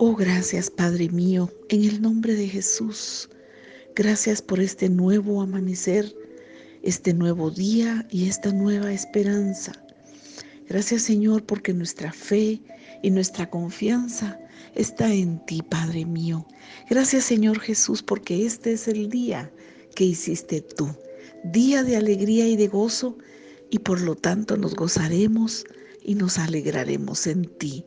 Oh, gracias Padre mío, en el nombre de Jesús. Gracias por este nuevo amanecer, este nuevo día y esta nueva esperanza. Gracias Señor porque nuestra fe y nuestra confianza está en ti, Padre mío. Gracias Señor Jesús porque este es el día que hiciste tú, día de alegría y de gozo, y por lo tanto nos gozaremos y nos alegraremos en ti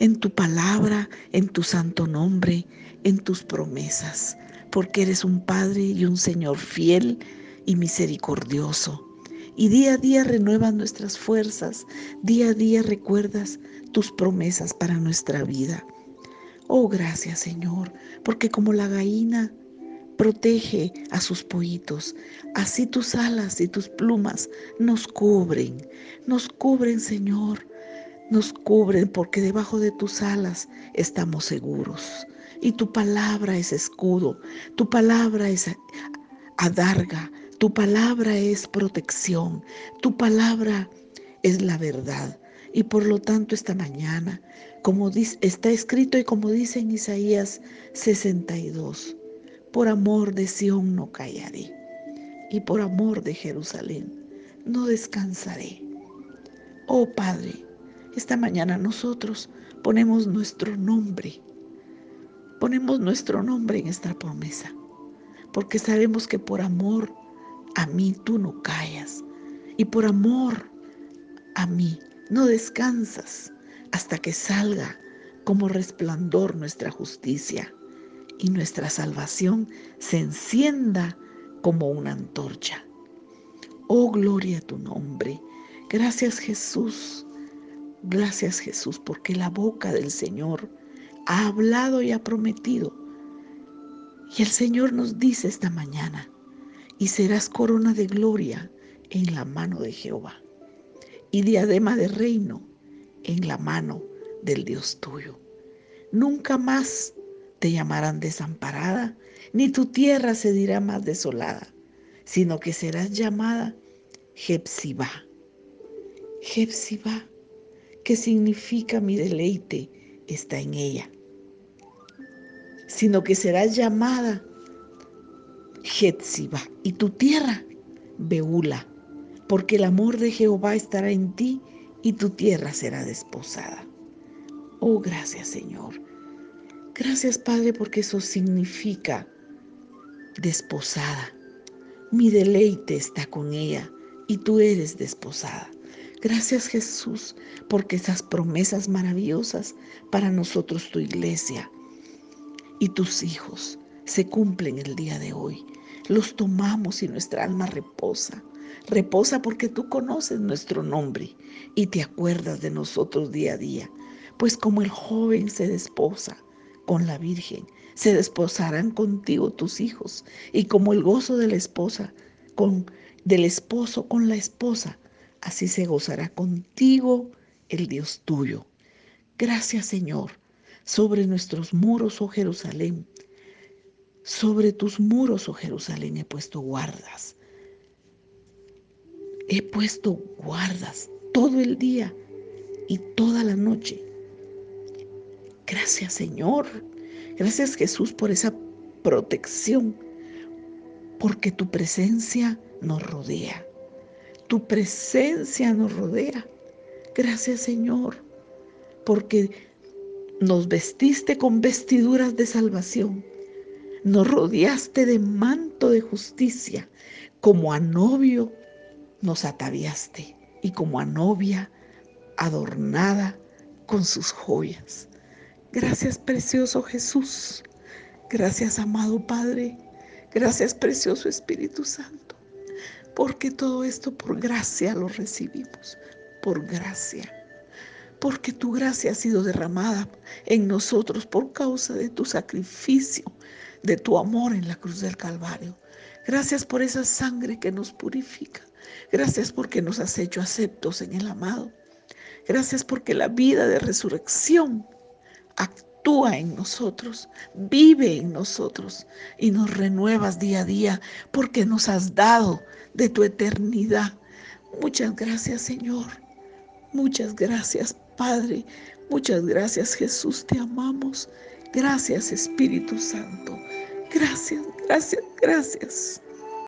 en tu palabra, en tu santo nombre, en tus promesas, porque eres un Padre y un Señor fiel y misericordioso. Y día a día renuevas nuestras fuerzas, día a día recuerdas tus promesas para nuestra vida. Oh, gracias Señor, porque como la gallina protege a sus pollitos, así tus alas y tus plumas nos cubren, nos cubren Señor nos cubren porque debajo de tus alas estamos seguros. Y tu palabra es escudo, tu palabra es adarga, tu palabra es protección, tu palabra es la verdad. Y por lo tanto esta mañana, como está escrito y como dice en Isaías 62, por amor de Sión no callaré y por amor de Jerusalén no descansaré. Oh Padre, esta mañana nosotros ponemos nuestro nombre, ponemos nuestro nombre en esta promesa, porque sabemos que por amor a mí tú no callas y por amor a mí no descansas hasta que salga como resplandor nuestra justicia y nuestra salvación se encienda como una antorcha. Oh, gloria a tu nombre. Gracias Jesús Gracias Jesús, porque la boca del Señor ha hablado y ha prometido. Y el Señor nos dice esta mañana, y serás corona de gloria en la mano de Jehová, y diadema de reino en la mano del Dios tuyo. Nunca más te llamarán desamparada, ni tu tierra se dirá más desolada, sino que serás llamada Jepsibá. Jepsibá ¿Qué significa mi deleite está en ella, sino que serás llamada Jetziba y tu tierra Beula, porque el amor de Jehová estará en ti y tu tierra será desposada. Oh, gracias Señor. Gracias Padre porque eso significa desposada. Mi deleite está con ella y tú eres desposada. Gracias Jesús, porque esas promesas maravillosas para nosotros, tu iglesia y tus hijos, se cumplen el día de hoy. Los tomamos y nuestra alma reposa. Reposa porque tú conoces nuestro nombre y te acuerdas de nosotros día a día. Pues como el joven se desposa con la Virgen, se desposarán contigo tus hijos. Y como el gozo de la esposa con del esposo con la esposa, así se gozará contigo el Dios tuyo. Gracias Señor, sobre nuestros muros, oh Jerusalén, sobre tus muros, oh Jerusalén, he puesto guardas. He puesto guardas todo el día y toda la noche. Gracias Señor, gracias Jesús por esa protección, porque tu presencia nos rodea. Tu presencia nos rodea. Gracias Señor, porque nos vestiste con vestiduras de salvación. Nos rodeaste de manto de justicia. Como a novio nos ataviaste y como a novia adornada con sus joyas. Gracias precioso Jesús. Gracias amado Padre. Gracias precioso Espíritu Santo porque todo esto por gracia lo recibimos, por gracia. Porque tu gracia ha sido derramada en nosotros por causa de tu sacrificio, de tu amor en la cruz del Calvario. Gracias por esa sangre que nos purifica. Gracias porque nos has hecho aceptos en el amado. Gracias porque la vida de resurrección actúa en nosotros, vive en nosotros y nos renuevas día a día porque nos has dado de tu eternidad. Muchas gracias Señor. Muchas gracias Padre Muchas gracias Jesús, te amamos. Gracias Espíritu Santo. Gracias, gracias, gracias.